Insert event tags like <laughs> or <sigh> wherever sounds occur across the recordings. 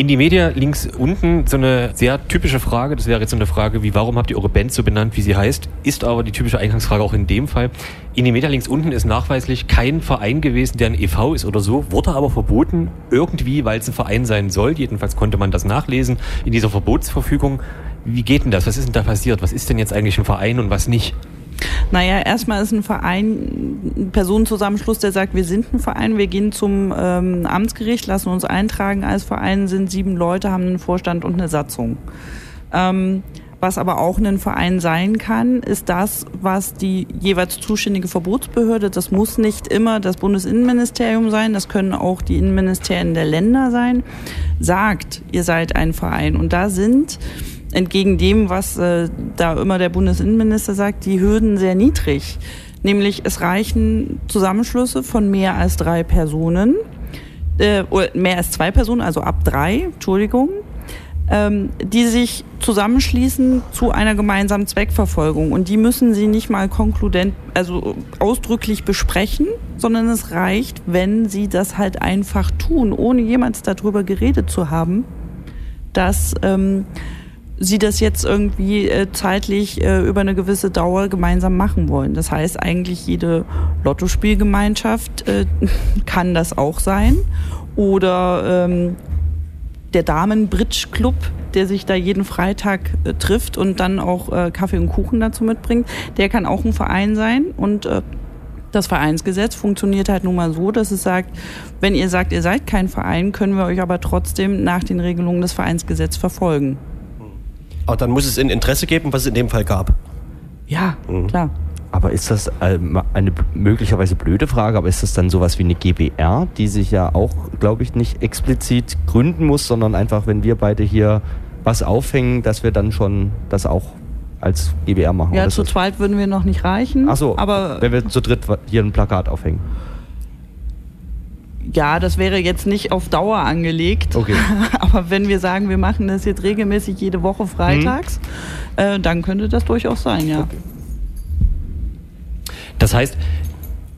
In die Media links unten so eine sehr typische Frage, das wäre jetzt so eine Frage wie, warum habt ihr eure Band so benannt, wie sie heißt, ist aber die typische Eingangsfrage auch in dem Fall. In die Media links unten ist nachweislich kein Verein gewesen, der ein e.V. ist oder so, wurde aber verboten, irgendwie, weil es ein Verein sein soll. Jedenfalls konnte man das nachlesen in dieser Verbotsverfügung. Wie geht denn das? Was ist denn da passiert? Was ist denn jetzt eigentlich ein Verein und was nicht? Naja, erstmal ist ein Verein ein Personenzusammenschluss, der sagt, wir sind ein Verein, wir gehen zum ähm, Amtsgericht, lassen uns eintragen als Verein, sind sieben Leute, haben einen Vorstand und eine Satzung. Ähm, was aber auch ein Verein sein kann, ist das, was die jeweils zuständige Verbotsbehörde, das muss nicht immer das Bundesinnenministerium sein, das können auch die Innenministerien der Länder sein, sagt, ihr seid ein Verein. Und da sind entgegen dem, was äh, da immer der Bundesinnenminister sagt, die Hürden sehr niedrig. Nämlich es reichen Zusammenschlüsse von mehr als drei Personen, äh, mehr als zwei Personen, also ab drei, Entschuldigung, ähm, die sich zusammenschließen zu einer gemeinsamen Zweckverfolgung. Und die müssen sie nicht mal konkludent, also ausdrücklich besprechen, sondern es reicht, wenn sie das halt einfach tun, ohne jemals darüber geredet zu haben, dass ähm, sie das jetzt irgendwie äh, zeitlich äh, über eine gewisse Dauer gemeinsam machen wollen. Das heißt, eigentlich jede Lottospielgemeinschaft äh, <laughs> kann das auch sein. Oder ähm, der Damen-Bridge-Club, der sich da jeden Freitag äh, trifft und dann auch äh, Kaffee und Kuchen dazu mitbringt, der kann auch ein Verein sein und äh, das Vereinsgesetz funktioniert halt nun mal so, dass es sagt, wenn ihr sagt, ihr seid kein Verein, können wir euch aber trotzdem nach den Regelungen des Vereinsgesetzes verfolgen. Aber dann muss es ein Interesse geben, was es in dem Fall gab. Ja, mhm. klar. Aber ist das ähm, eine möglicherweise blöde Frage, aber ist das dann sowas wie eine GBR, die sich ja auch, glaube ich, nicht explizit gründen muss, sondern einfach, wenn wir beide hier was aufhängen, dass wir dann schon das auch als GBR machen? Ja, zu zweit würden wir noch nicht reichen. Ach so, aber wenn wir zu dritt hier ein Plakat aufhängen. Ja, das wäre jetzt nicht auf Dauer angelegt. Okay. <laughs> Aber wenn wir sagen, wir machen das jetzt regelmäßig jede Woche freitags, mhm. äh, dann könnte das durchaus sein, ja. Okay. Das heißt,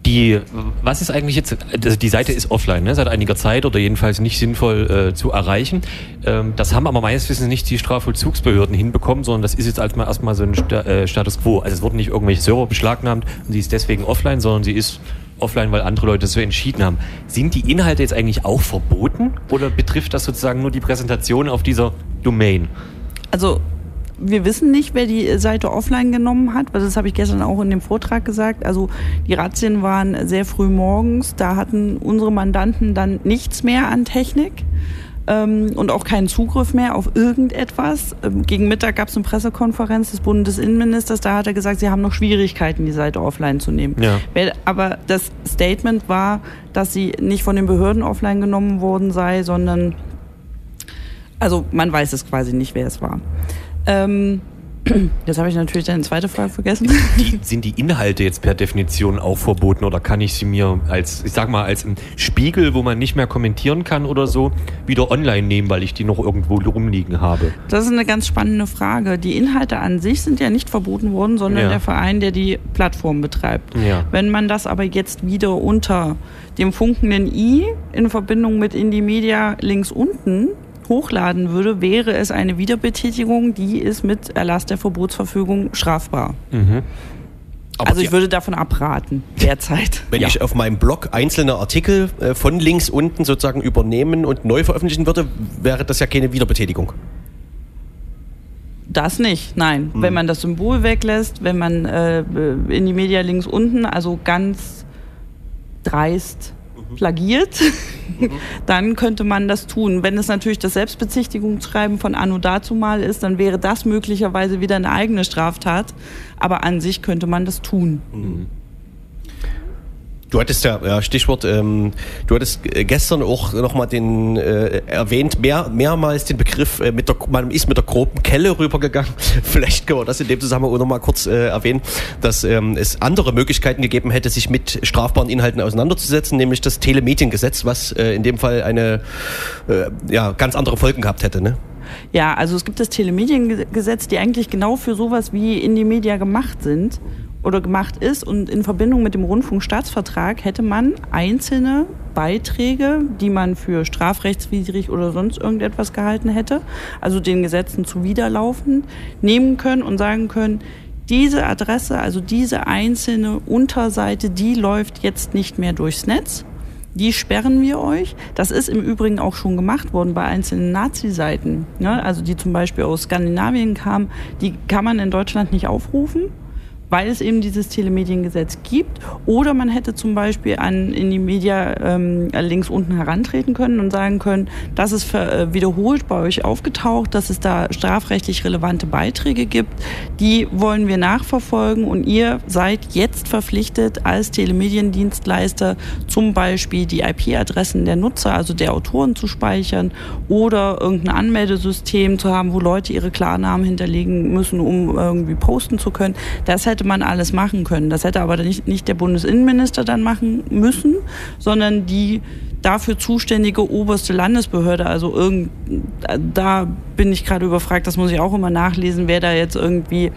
die, was ist eigentlich jetzt, also die Seite ist offline, ne, seit einiger Zeit oder jedenfalls nicht sinnvoll äh, zu erreichen. Ähm, das haben aber meines Wissens nicht die Strafvollzugsbehörden hinbekommen, sondern das ist jetzt erstmal, erstmal so ein Sta äh, Status Quo. Also es wurden nicht irgendwelche Server beschlagnahmt und sie ist deswegen offline, sondern sie ist offline, weil andere Leute so entschieden haben. Sind die Inhalte jetzt eigentlich auch verboten oder betrifft das sozusagen nur die Präsentation auf dieser Domain? Also wir wissen nicht, wer die Seite offline genommen hat, weil das habe ich gestern auch in dem Vortrag gesagt. Also die Razzien waren sehr früh morgens, da hatten unsere Mandanten dann nichts mehr an Technik ähm, und auch keinen Zugriff mehr auf irgendetwas. Ähm, gegen Mittag gab es eine Pressekonferenz des Bundesinnenministers, da hat er gesagt, sie haben noch Schwierigkeiten, die Seite offline zu nehmen. Ja. Aber das Statement war, dass sie nicht von den Behörden offline genommen worden sei, sondern also man weiß es quasi nicht, wer es war. Ähm, Jetzt habe ich natürlich deine zweite Frage vergessen. Die, sind die Inhalte jetzt per Definition auch verboten oder kann ich sie mir als, ich sag mal, als ein Spiegel, wo man nicht mehr kommentieren kann oder so, wieder online nehmen, weil ich die noch irgendwo rumliegen habe? Das ist eine ganz spannende Frage. Die Inhalte an sich sind ja nicht verboten worden, sondern ja. der Verein, der die Plattform betreibt. Ja. Wenn man das aber jetzt wieder unter dem funkenden i in Verbindung mit Indie Media links unten hochladen würde, wäre es eine Wiederbetätigung, die ist mit Erlass der Verbotsverfügung strafbar. Mhm. also ich würde davon abraten, derzeit. Wenn ja. ich auf meinem Blog einzelne Artikel äh, von links unten sozusagen übernehmen und neu veröffentlichen würde, wäre das ja keine Wiederbetätigung. Das nicht, nein. Mhm. Wenn man das Symbol weglässt, wenn man äh, in die Media links unten, also ganz dreist plagiert, mhm. <laughs> dann könnte man das tun. Wenn es natürlich das Selbstbezichtigungsschreiben von Anno dazumal ist, dann wäre das möglicherweise wieder eine eigene Straftat. Aber an sich könnte man das tun. Mhm. Du hattest ja, ja Stichwort, ähm, du hattest äh, gestern auch nochmal den äh, erwähnt, mehr, mehrmals den Begriff, äh, mit der, man ist mit der groben Kelle rübergegangen. <laughs> Vielleicht können wir das in dem Zusammenhang auch nochmal kurz äh, erwähnen, dass ähm, es andere Möglichkeiten gegeben hätte, sich mit strafbaren Inhalten auseinanderzusetzen, nämlich das Telemediengesetz, was äh, in dem Fall eine äh, ja, ganz andere Folgen gehabt hätte. Ne? Ja, also es gibt das Telemediengesetz, die eigentlich genau für sowas wie in die Media gemacht sind oder gemacht ist und in Verbindung mit dem Rundfunkstaatsvertrag hätte man einzelne Beiträge, die man für strafrechtswidrig oder sonst irgendetwas gehalten hätte, also den Gesetzen zuwiderlaufend, nehmen können und sagen können, diese Adresse, also diese einzelne Unterseite, die läuft jetzt nicht mehr durchs Netz. Die sperren wir euch. Das ist im Übrigen auch schon gemacht worden bei einzelnen Nazi-Seiten. Ne? Also die zum Beispiel aus Skandinavien kamen, die kann man in Deutschland nicht aufrufen weil es eben dieses Telemediengesetz gibt. Oder man hätte zum Beispiel an, in die Media ähm, links unten herantreten können und sagen können, das ist für, äh, wiederholt bei euch aufgetaucht, dass es da strafrechtlich relevante Beiträge gibt. Die wollen wir nachverfolgen und ihr seid jetzt verpflichtet, als Telemediendienstleister zum Beispiel die IP-Adressen der Nutzer, also der Autoren zu speichern oder irgendein Anmeldesystem zu haben, wo Leute ihre Klarnamen hinterlegen müssen, um irgendwie posten zu können. Das hätte hätte man alles machen können. Das hätte aber nicht, nicht der Bundesinnenminister dann machen müssen, sondern die dafür zuständige oberste Landesbehörde. Also irgend, da bin ich gerade überfragt, das muss ich auch immer nachlesen, wer da jetzt irgendwie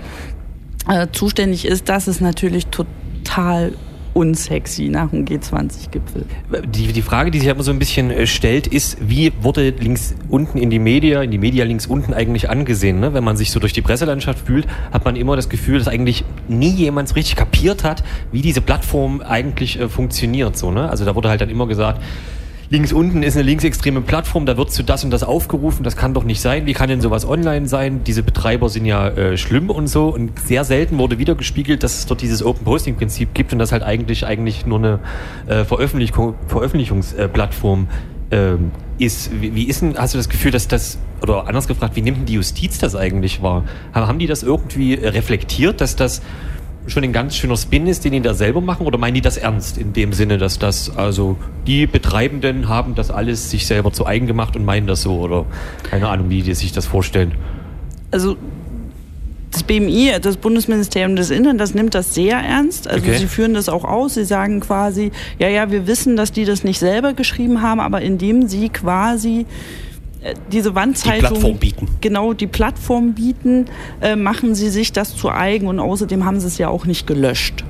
äh, zuständig ist. Das ist natürlich total unsexy nach dem G20-Gipfel. Die, die Frage, die sich immer so ein bisschen äh, stellt, ist, wie wurde links unten in die Media, in die Media links unten eigentlich angesehen? Ne? Wenn man sich so durch die Presselandschaft fühlt, hat man immer das Gefühl, dass eigentlich nie jemand richtig kapiert hat, wie diese Plattform eigentlich äh, funktioniert. So, ne? Also da wurde halt dann immer gesagt, links unten ist eine linksextreme Plattform, da wird zu das und das aufgerufen, das kann doch nicht sein. Wie kann denn sowas online sein? Diese Betreiber sind ja äh, schlimm und so. Und sehr selten wurde wieder gespiegelt, dass es dort dieses Open Posting Prinzip gibt und das halt eigentlich eigentlich nur eine äh, Veröffentlichung, Veröffentlichungsplattform äh, ist. Wie, wie ist denn, hast du das Gefühl, dass das, oder anders gefragt, wie nimmt denn die Justiz das eigentlich wahr? Haben die das irgendwie reflektiert, dass das schon ein ganz schöner Spin ist, den die da selber machen? Oder meinen die das ernst in dem Sinne, dass das, also die Betreibenden haben das alles sich selber zu eigen gemacht und meinen das so? Oder keine Ahnung, wie die sich das vorstellen? Also das BMI, das Bundesministerium des Innern, das nimmt das sehr ernst. Also okay. sie führen das auch aus. Sie sagen quasi, ja, ja, wir wissen, dass die das nicht selber geschrieben haben, aber indem sie quasi diese Wandzeitung, die Plattform bieten. genau die Plattform bieten, äh, machen sie sich das zu eigen und außerdem haben sie es ja auch nicht gelöscht.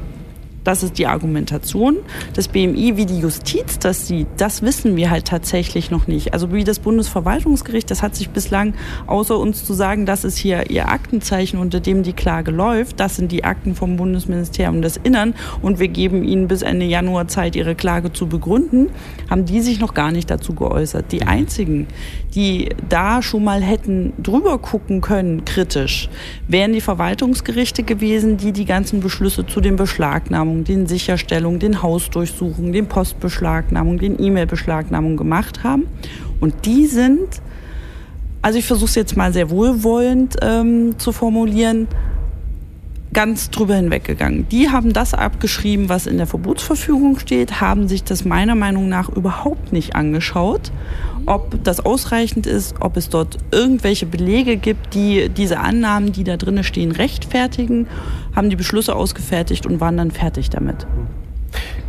Das ist die Argumentation des BMI, wie die Justiz das sieht. Das wissen wir halt tatsächlich noch nicht. Also wie das Bundesverwaltungsgericht, das hat sich bislang, außer uns zu sagen, das ist hier ihr Aktenzeichen, unter dem die Klage läuft, das sind die Akten vom Bundesministerium des Innern und wir geben ihnen bis Ende Januar Zeit, ihre Klage zu begründen, haben die sich noch gar nicht dazu geäußert. Die einzigen, die da schon mal hätten drüber gucken können, kritisch, wären die Verwaltungsgerichte gewesen, die die ganzen Beschlüsse zu den Beschlagnahmungen, den Sicherstellungen, den Hausdurchsuchungen, den Postbeschlagnahmungen, den E-Mail-Beschlagnahmungen gemacht haben. Und die sind, also ich versuche es jetzt mal sehr wohlwollend ähm, zu formulieren, ganz drüber hinweggegangen. Die haben das abgeschrieben, was in der Verbotsverfügung steht, haben sich das meiner Meinung nach überhaupt nicht angeschaut, ob das ausreichend ist, ob es dort irgendwelche Belege gibt, die diese Annahmen, die da drinnen stehen, rechtfertigen, haben die Beschlüsse ausgefertigt und waren dann fertig damit.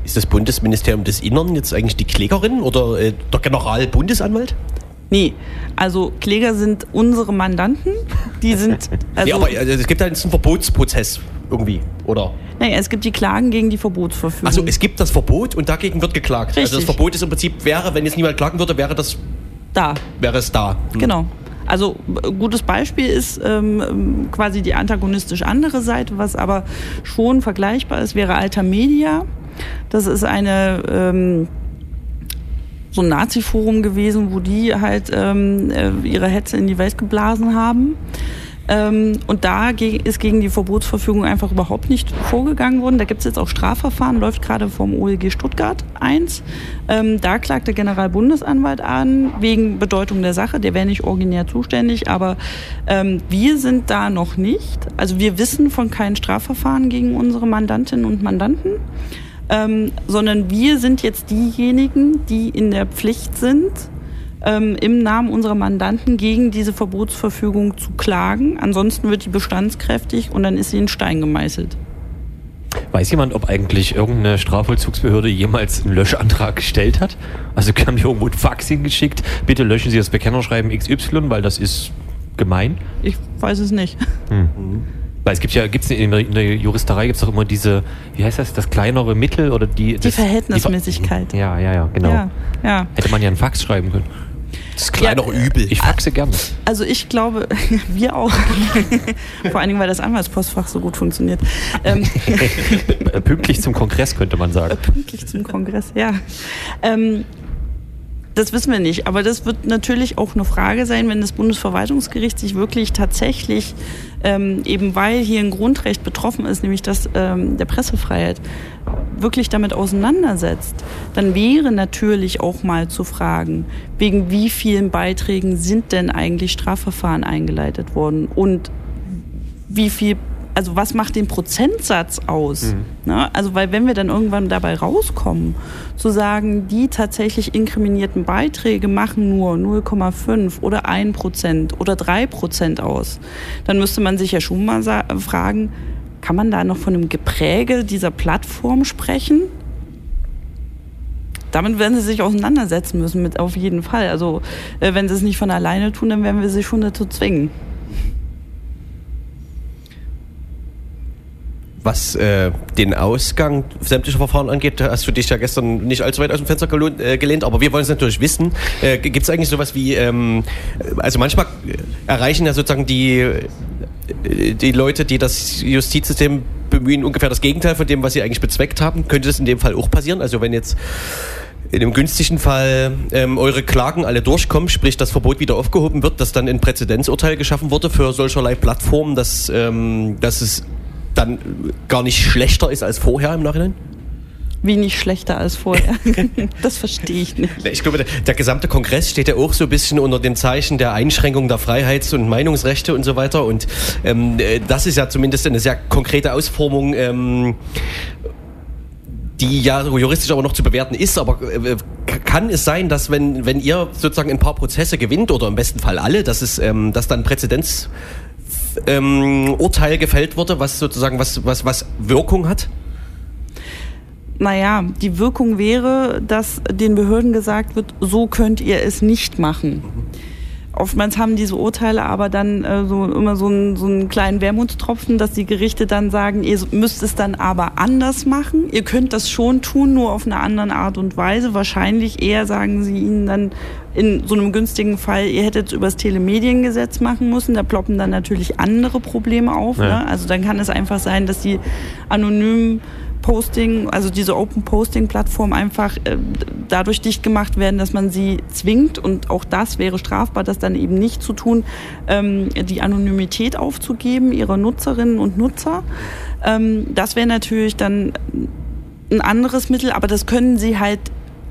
Ist das Bundesministerium des Innern jetzt eigentlich die Klägerin oder äh, der Generalbundesanwalt? Nee, also Kläger sind unsere Mandanten. Die sind. <laughs> Also, ja, aber also, es gibt halt einen Verbotsprozess irgendwie, oder? Naja, es gibt die Klagen gegen die Verbotsverfügung. Also es gibt das Verbot und dagegen wird geklagt. Richtig. Also das Verbot ist im Prinzip, wäre, wenn jetzt niemand klagen würde, wäre das. Da. Wäre es da. Hm. Genau. Also gutes Beispiel ist ähm, quasi die antagonistisch andere Seite, was aber schon vergleichbar ist, wäre Alter Media. Das ist eine ähm, so ein Nazi-Forum gewesen, wo die halt ähm, äh, ihre Hetze in die Welt geblasen haben. Ähm, und da ist gegen die Verbotsverfügung einfach überhaupt nicht vorgegangen worden. Da gibt es jetzt auch Strafverfahren, läuft gerade vom OLG Stuttgart 1. Ähm, da klagt der Generalbundesanwalt an wegen Bedeutung der Sache. Der wäre nicht originär zuständig, aber ähm, wir sind da noch nicht. Also wir wissen von keinen Strafverfahren gegen unsere Mandantinnen und Mandanten ähm, sondern wir sind jetzt diejenigen, die in der Pflicht sind, ähm, im Namen unserer Mandanten gegen diese Verbotsverfügung zu klagen. Ansonsten wird die bestandskräftig und dann ist sie in Stein gemeißelt. Weiß jemand, ob eigentlich irgendeine Strafvollzugsbehörde jemals einen Löschantrag gestellt hat? Also haben die irgendwo ein Fax hingeschickt, bitte löschen Sie das Bekennerschreiben XY, weil das ist gemein? Ich weiß es nicht. Hm. Weil es gibt ja, gibt's in, der- in der Juristerei gibt es doch immer diese, wie heißt das, das kleinere Mittel oder die... Die das, Verhältnismäßigkeit. Die, Ver- ja, ja, ja, genau. Ja, ja. Hätte man ja einen Fax schreiben können. Das kleinere Übel. Ich faxe gerne. Also ich glaube, <laughs> wir auch. <laughs> Vor allen Dingen, weil das Anwaltspostfach so gut funktioniert. Ähm, <laughs> Äh, Pünktlich zum Kongress könnte man sagen. pünktlich zum Kongress, ja. Ähm, das wissen wir nicht, aber das wird natürlich auch eine Frage sein, wenn das Bundesverwaltungsgericht sich wirklich tatsächlich, ähm, eben weil hier ein Grundrecht betroffen ist, nämlich das ähm, der Pressefreiheit, wirklich damit auseinandersetzt, dann wäre natürlich auch mal zu fragen, wegen wie vielen Beiträgen sind denn eigentlich Strafverfahren eingeleitet worden und wie viel, also was macht den Prozentsatz aus? Ne? Also, weil wenn wir dann irgendwann dabei rauskommen, zu sagen, die tatsächlich inkriminierten Beiträge machen nur 0,5 oder 1 Prozent oder 3 Prozent aus, dann müsste man sich ja schon mal fragen, kann man da noch von einem Gepräge dieser Plattform sprechen? Damit werden sie sich auseinandersetzen müssen, mit auf jeden Fall. Also, äh, wenn sie es nicht von alleine tun, dann werden wir sie schon dazu zwingen. Was äh, den Ausgang sämtlicher Verfahren angeht, hast du dich ja gestern nicht allzu weit aus dem Fenster gelohnt, äh, gelehnt, aber wir wollen es natürlich wissen. Äh, Gibt es eigentlich sowas wie, ähm, also manchmal erreichen ja sozusagen die, äh, die Leute, die das Justizsystem bemühen, ungefähr das Gegenteil von dem, was sie eigentlich bezweckt haben. Könnte das in dem Fall auch passieren? Also wenn jetzt in dem günstigen Fall ähm, eure Klagen alle durchkommen, sprich das Verbot wieder aufgehoben wird, dass dann ein Präzedenzurteil geschaffen wurde für solcherlei Plattformen, dass, ähm, dass es dann gar nicht schlechter ist als vorher im Nachhinein? Wie nicht schlechter als vorher. <laughs> das verstehe ich nicht. Ich glaube, der, gesamte Kongress steht ja auch so ein bisschen unter dem Zeichen der Einschränkung der Freiheits- und Meinungsrechte und so weiter. Und ähm, äh, das ist ja zumindest eine sehr konkrete Ausformung, ähm, die ja juristisch aber noch zu bewerten ist. Aber äh, k- kann es sein, dass wenn, wenn ihr sozusagen ein paar Prozesse gewinnt oder im besten Fall alle, dass es, ähm, dass dann Präzedenz ähm, Urteil gefällt wurde, was sozusagen was, was, was Wirkung hat? Naja, die Wirkung wäre, dass den Behörden gesagt wird, so könnt ihr es nicht machen. Oftmals haben diese Urteile aber dann äh, so immer so einen, so einen kleinen Wermutstropfen, dass die Gerichte dann sagen, ihr müsst es dann aber anders machen. Ihr könnt das schon tun, nur auf eine andere Art und Weise. Wahrscheinlich eher sagen sie ihnen dann in so einem günstigen Fall, ihr hättet es übers Telemediengesetz machen müssen. Da ploppen dann natürlich andere Probleme auf. Ja. Ne? Also dann kann es einfach sein, dass die anonymen Posting, also diese Open Posting Plattform einfach äh, dadurch dicht gemacht werden, dass man sie zwingt und auch das wäre strafbar, das dann eben nicht zu tun, ähm, die Anonymität aufzugeben ihrer Nutzerinnen und Nutzer. Ähm, das wäre natürlich dann ein anderes Mittel, aber das können sie halt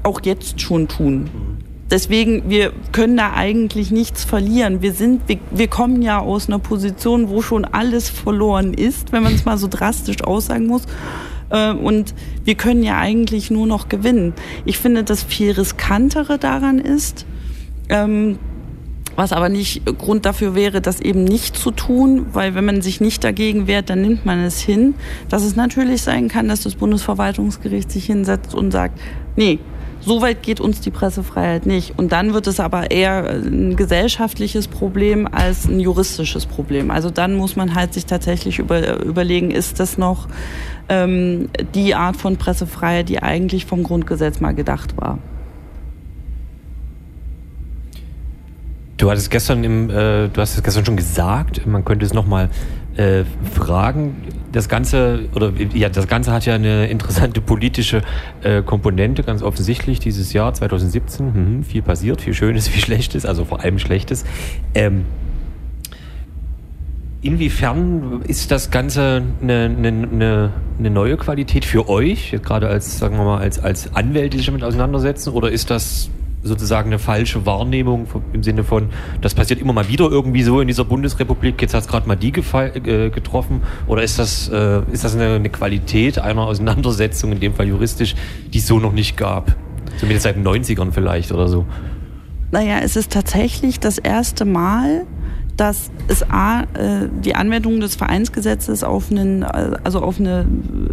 auch jetzt schon tun. Deswegen, wir können da eigentlich nichts verlieren. Wir sind, wir, wir kommen ja aus einer Position, wo schon alles verloren ist, wenn man es mal so drastisch aussagen muss. Äh, Und wir können ja eigentlich nur noch gewinnen. Ich finde, das viel riskantere daran ist, ähm, was aber nicht Grund dafür wäre, das eben nicht zu tun, weil wenn man sich nicht dagegen wehrt, dann nimmt man es hin, dass es natürlich sein kann, dass das Bundesverwaltungsgericht sich hinsetzt und sagt, nee, so weit geht uns die Pressefreiheit nicht. Und dann wird es aber eher ein gesellschaftliches Problem als ein juristisches Problem. Also dann muss man halt sich tatsächlich über, überlegen, ist das noch ähm, die Art von Pressefreiheit, die eigentlich vom Grundgesetz mal gedacht war. Du hattest gestern im, äh, du hast es gestern schon gesagt, man könnte es nochmal äh, fragen. Das Ganze, oder ja, das Ganze hat ja eine interessante politische äh, Komponente, ganz offensichtlich, dieses Jahr 2017. Mhm, viel passiert, viel Schönes, <laughs> viel Schlechtes, also vor allem Schlechtes. Ähm, Inwiefern ist das Ganze eine, eine, eine, neue Qualität für euch, gerade als, sagen wir mal, als, als Anwälte, die sich damit auseinandersetzen, oder ist das sozusagen eine falsche Wahrnehmung im Sinne von, das passiert immer mal wieder irgendwie so in dieser Bundesrepublik, jetzt hat es gerade mal die äh, getroffen, oder ist das, äh, ist das eine, eine Qualität einer Auseinandersetzung, in dem Fall juristisch, die es so noch nicht gab? Zumindest seit den 90ern vielleicht oder so. Naja, es ist tatsächlich das erste Mal, dass es A, äh, die Anwendung des Vereinsgesetzes auf, einen, also auf eine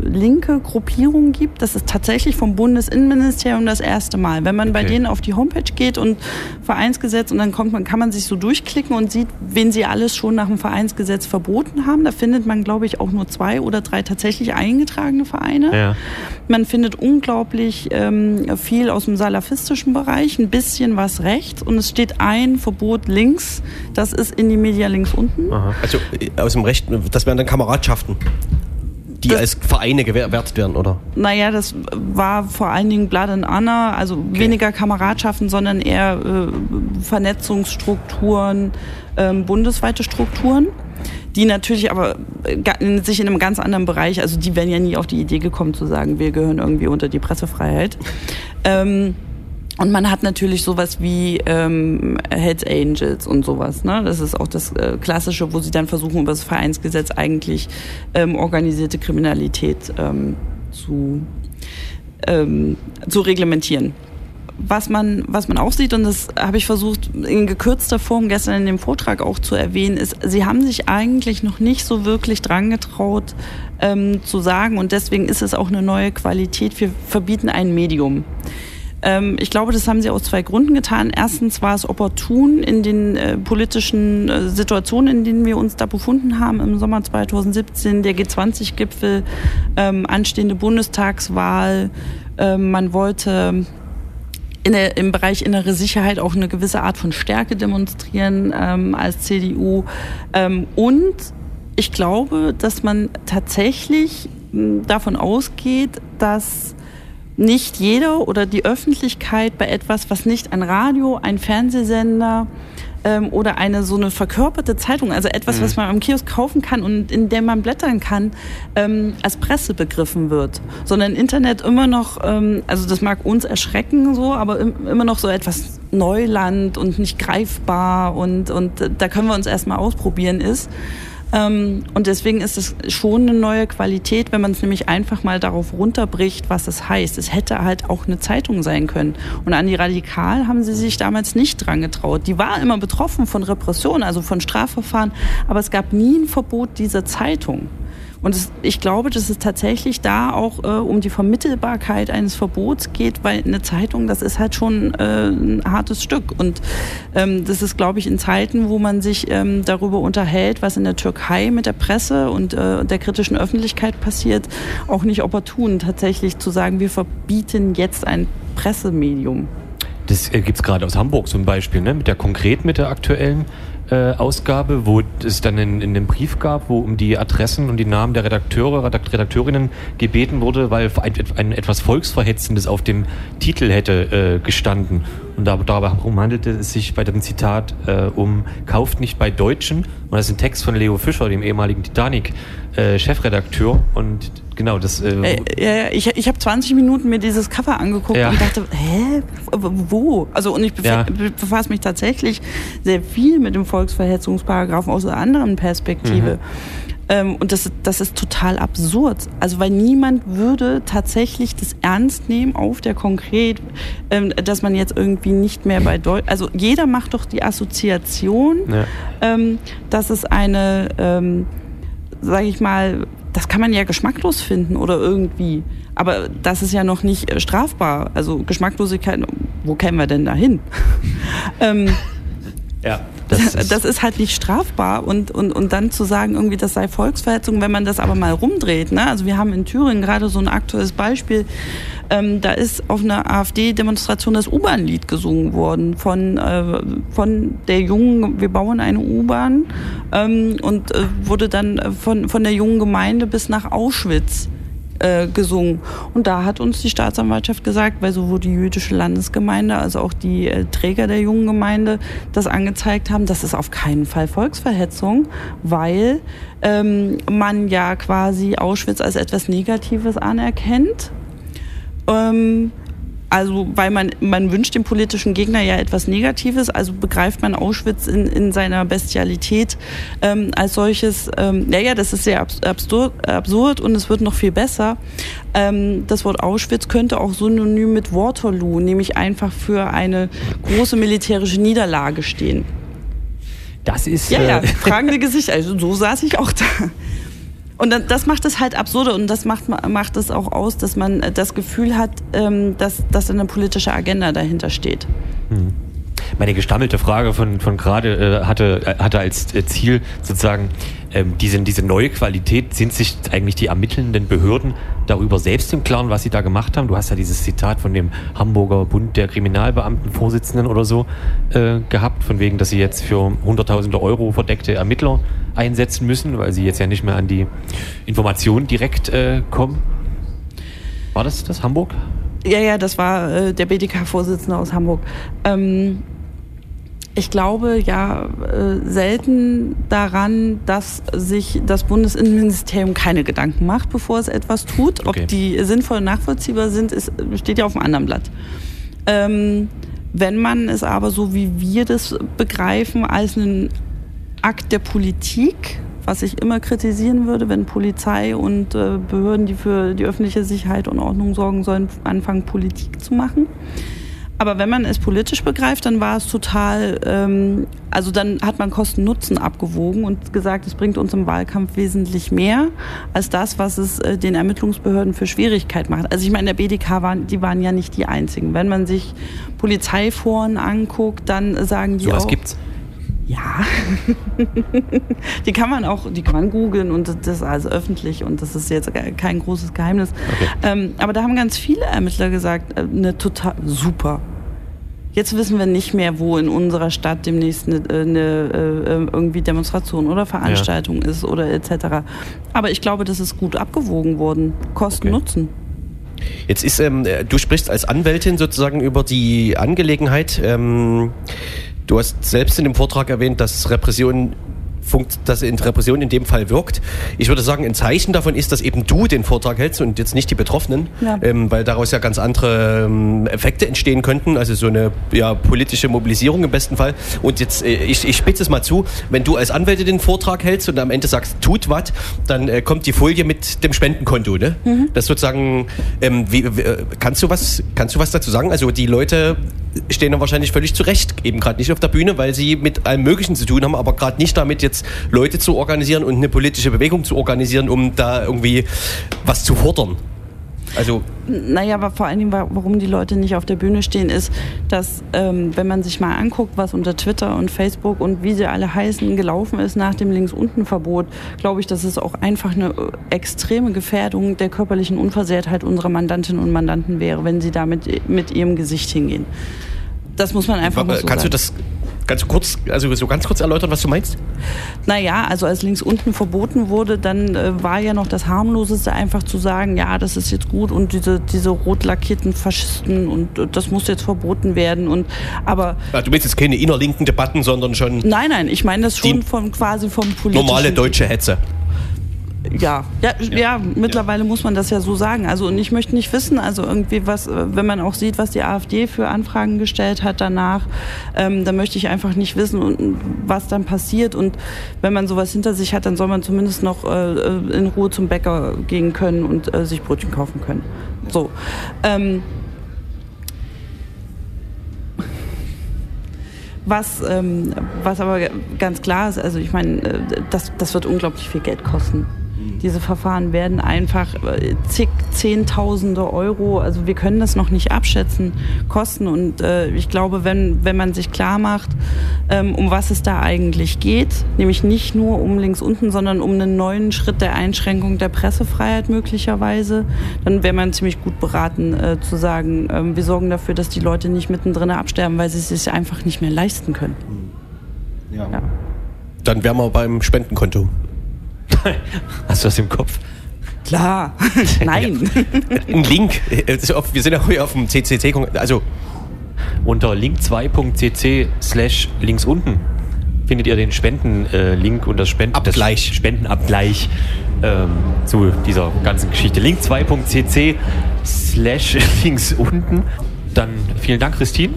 linke Gruppierung gibt. Das ist tatsächlich vom Bundesinnenministerium das erste Mal. Wenn man okay. bei denen auf die Homepage geht und Vereinsgesetz und dann kommt man, kann man sich so durchklicken und sieht, wen sie alles schon nach dem Vereinsgesetz verboten haben. Da findet man, glaube ich, auch nur zwei oder drei tatsächlich eingetragene Vereine. Ja. Man findet unglaublich ähm, viel aus dem salafistischen Bereich, ein bisschen was rechts und es steht ein Verbot links. Das ist in die Media links unten. Aha. Also äh, aus dem Recht, das wären dann Kameradschaften die das, als Vereine gewertet werden, oder? Naja, das war vor allen Dingen Blood and Honor, also okay. weniger Kameradschaften, sondern eher äh, Vernetzungsstrukturen, äh, bundesweite Strukturen, die natürlich aber äh, sich in einem ganz anderen Bereich, also die wären ja nie auf die Idee gekommen zu sagen, wir gehören irgendwie unter die Pressefreiheit. Ähm, und man hat natürlich sowas wie ähm, Hells Angels und sowas. Ne? Das ist auch das äh, Klassische, wo sie dann versuchen, über das Vereinsgesetz eigentlich ähm, organisierte Kriminalität ähm, zu, ähm, zu reglementieren. Was man, was man auch sieht, und das habe ich versucht in gekürzter Form gestern in dem Vortrag auch zu erwähnen, ist, sie haben sich eigentlich noch nicht so wirklich dran getraut ähm, zu sagen, und deswegen ist es auch eine neue Qualität, wir verbieten ein Medium. Ähm, ich glaube, das haben sie aus zwei Gründen getan. Erstens war es opportun in den äh, politischen äh, Situationen, in denen wir uns da befunden haben im Sommer 2017, der G20-Gipfel, ähm, anstehende Bundestagswahl. Ähm, man wollte der, im Bereich innere Sicherheit auch eine gewisse Art von Stärke demonstrieren ähm, als CDU. Ähm, und ich glaube, dass man tatsächlich davon ausgeht, dass nicht jeder oder die Öffentlichkeit bei etwas, was nicht ein Radio, ein Fernsehsender ähm, oder eine so eine verkörperte Zeitung, also etwas, mhm. was man am Kiosk kaufen kann und in der man blättern kann, ähm, als Presse begriffen wird, sondern Internet immer noch, ähm, also das mag uns erschrecken so, aber im, immer noch so etwas Neuland und nicht greifbar und, und da können wir uns erstmal ausprobieren ist. Ähm, und deswegen ist es schon eine neue Qualität, wenn man es nämlich einfach mal darauf runterbricht, was es heißt. Es hätte halt auch eine Zeitung sein können. Und an die Radikal haben sie sich damals nicht dran getraut. Die war immer betroffen von Repression, also von Strafverfahren, aber es gab nie ein Verbot dieser Zeitung. Und es, ich glaube, dass es tatsächlich da auch äh, um die Vermittelbarkeit eines Verbots geht, weil eine Zeitung, das ist halt schon äh, ein hartes Stück. Und ähm, das ist, glaube ich, in Zeiten, wo man sich ähm, darüber unterhält, was in der Türkei mit der Presse und äh, der kritischen Öffentlichkeit passiert, auch nicht opportun, tatsächlich zu sagen, wir verbieten jetzt ein Pressemedium. Das äh, gibt es gerade aus Hamburg zum Beispiel, ne? mit der konkret mit der aktuellen äh, Ausgabe, wo es dann in, in dem Brief gab, wo um die Adressen und die Namen der Redakteure, Redakteurinnen gebeten wurde, weil ein, ein etwas Volksverhetzendes auf dem Titel hätte äh, gestanden. Und darum handelte es sich bei dem Zitat äh, um Kauft nicht bei Deutschen. Und das ist ein Text von Leo Fischer, dem ehemaligen Titanic-Chefredakteur. Äh, und genau, das. Äh, äh, ich ich habe 20 Minuten mir dieses Cover angeguckt ja. und dachte, hä? Wo? Also, und ich ja. befasse mich tatsächlich sehr viel mit dem Volksverhetzungsparagraphen aus einer anderen Perspektive. Mhm. Ähm, und das, das ist total absurd. Also, weil niemand würde tatsächlich das ernst nehmen auf der konkret, ähm, dass man jetzt irgendwie nicht mehr bei Deutsch, also jeder macht doch die Assoziation, ja. ähm, dass es eine, ähm, sage ich mal, das kann man ja geschmacklos finden oder irgendwie. Aber das ist ja noch nicht äh, strafbar. Also Geschmacklosigkeit, wo kämen wir denn da hin? <laughs> ähm, ja. Das <laughs> ist, das ist halt nicht strafbar und, und, und dann zu sagen, irgendwie, das sei Volksverhetzung, wenn man das aber mal rumdreht. Ne? Also wir haben in Thüringen gerade so ein aktuelles Beispiel, ähm, da ist auf einer AfD-Demonstration das U-Bahn-Lied gesungen worden von, äh, von der jungen, wir bauen eine U-Bahn ähm, und äh, wurde dann von, von der jungen Gemeinde bis nach Auschwitz äh, gesungen. Und da hat uns die Staatsanwaltschaft gesagt, weil sowohl die jüdische Landesgemeinde als auch die äh, Träger der jungen Gemeinde das angezeigt haben, das ist auf keinen Fall Volksverhetzung, weil ähm, man ja quasi Auschwitz als etwas Negatives anerkennt. Ähm, also, weil man, man wünscht dem politischen Gegner ja etwas Negatives, also begreift man Auschwitz in, in seiner Bestialität ähm, als solches. Ähm, naja, das ist sehr absurd, absurd und es wird noch viel besser. Ähm, das Wort Auschwitz könnte auch synonym mit Waterloo, nämlich einfach für eine große militärische Niederlage stehen. Das ist. Ja, ja, äh, fragende Gesichter. Also so saß ich auch da. Und das macht es halt absurde und das macht, macht es auch aus, dass man äh, das Gefühl hat, ähm, dass, dass eine politische Agenda dahinter steht. Meine gestammelte Frage von, von gerade äh, hatte, äh, hatte als Ziel sozusagen ähm, diese, diese neue Qualität. Sind sich eigentlich die ermittelnden Behörden darüber selbst im Klaren, was sie da gemacht haben? Du hast ja dieses Zitat von dem Hamburger Bund der Kriminalbeamtenvorsitzenden oder so äh, gehabt, von wegen, dass sie jetzt für hunderttausende Euro verdeckte Ermittler einsetzen müssen, weil sie jetzt ja nicht mehr an die Informationen direkt äh, kommen. War das das Hamburg? Ja, ja, das war äh, der BDK-Vorsitzende aus Hamburg. Ähm, ich glaube ja äh, selten daran, dass sich das Bundesinnenministerium keine Gedanken macht, bevor es etwas tut. Okay. Ob die sinnvoll nachvollziehbar sind, ist, steht ja auf einem anderen Blatt. Ähm, wenn man es aber so wie wir das begreifen als einen Akt der Politik, was ich immer kritisieren würde, wenn Polizei und äh, Behörden, die für die öffentliche Sicherheit und Ordnung sorgen sollen, anfangen Politik zu machen. Aber wenn man es politisch begreift, dann war es total, ähm, also dann hat man Kosten-Nutzen abgewogen und gesagt, es bringt uns im Wahlkampf wesentlich mehr als das, was es äh, den Ermittlungsbehörden für Schwierigkeit macht. Also ich meine, der BDK waren, die waren ja nicht die einzigen. Wenn man sich Polizeiforen anguckt, dann sagen die Sowas auch. gibt's. Ja, <laughs> die kann man auch, die kann man googeln und das ist also öffentlich und das ist jetzt kein großes Geheimnis. Okay. Ähm, aber da haben ganz viele Ermittler gesagt, äh, eine total super. Jetzt wissen wir nicht mehr, wo in unserer Stadt demnächst eine, äh, eine äh, irgendwie Demonstration oder Veranstaltung ist oder etc. Aber ich glaube, das ist gut abgewogen worden. Kosten Okay. Nutzen. Jetzt ist, ähm, äh, du sprichst als Anwältin sozusagen über die Angelegenheit. Ähm, du hast selbst in dem Vortrag erwähnt, dass Repression funkt, dass in Repression in dem Fall wirkt. Ich würde sagen, ein Zeichen davon ist, dass eben du den Vortrag hältst und jetzt nicht die Betroffenen, Ja. ähm, weil daraus ja ganz andere ähm, Effekte entstehen könnten, also so eine ja, politische Mobilisierung im besten Fall. Und jetzt, äh, ich, ich spitze es mal zu, wenn du als Anwältin den Vortrag hältst und am Ende sagst, tut was, dann äh, kommt die Folie mit dem Spendenkonto, ne? Das sozusagen, ähm, wie, wie, äh, kannst du was, kannst du was dazu sagen? Also die Leute stehen dann wahrscheinlich völlig zurecht, eben gerade nicht auf der Bühne, weil sie mit allem Möglichen zu tun haben, aber gerade nicht damit jetzt Leute zu organisieren und eine politische Bewegung zu organisieren, um da irgendwie was zu fordern. Also Naja, aber vor allen Dingen, wa- warum die Leute nicht auf der Bühne stehen, ist, dass, ähm, wenn man sich mal anguckt, was unter Twitter und Facebook und wie sie alle heißen, gelaufen ist nach dem Links-Unten-Verbot, glaube ich, dass es auch einfach eine äh, extreme Gefährdung der körperlichen Unversehrtheit unserer Mandantinnen und Mandanten wäre, wenn sie da mit, mit ihrem Gesicht hingehen. Das muss man einfach mal so kannst sagen. du das ganz kurz, also so ganz kurz erläutern, was du meinst? Naja, also als links unten verboten wurde, dann äh, war ja noch das harmloseste einfach zu sagen, ja, das ist jetzt gut und diese, diese rot lackierten Faschisten und äh, das muss jetzt verboten werden und aber Ja, du willst jetzt keine innerlinken Debatten, sondern schon nein, nein, ich meine das schon von quasi vom politischen normale deutsche Hetze. Ja, ja, ja, mittlerweile muss man das ja so sagen. Also und ich möchte nicht wissen, also irgendwie was, äh, wenn man auch sieht, was die AfD für Anfragen gestellt hat danach, ähm, dann möchte ich einfach nicht wissen, was dann passiert. Und wenn man sowas hinter sich hat, dann soll man zumindest noch äh, in Ruhe zum Bäcker gehen können und äh, sich Brötchen kaufen können. So. Ähm, was, ähm, was aber ganz klar ist, also ich meine, äh, das, das wird unglaublich viel Geld kosten. Diese Verfahren werden einfach äh, zig, zehntausende Euro, also wir können das noch nicht abschätzen, kosten. Und äh, ich glaube, wenn, wenn man sich klar macht, ähm, um was es da eigentlich geht, nämlich nicht nur um links unten, sondern um einen neuen Schritt der Einschränkung der Pressefreiheit möglicherweise, dann wäre man ziemlich gut beraten äh, zu sagen, ähm, wir sorgen dafür, dass die Leute nicht mittendrin absterben, weil sie es sich einfach nicht mehr leisten können. Ja. Dann wären wir beim Spendenkonto. <laughs> Hast du das im Kopf? Klar, <laughs> nein. Ein Link. äh, Wir sind ja heute auf dem CCC. Also Unter link2.cc slash links unten findet ihr den Spenden-Link und das, Spenden Abgleich. das Spendenabgleich ähm, zu dieser ganzen Geschichte. Link2.cc slash <laughs> links unten. Dann vielen Dank, Christine.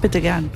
Bitte gern.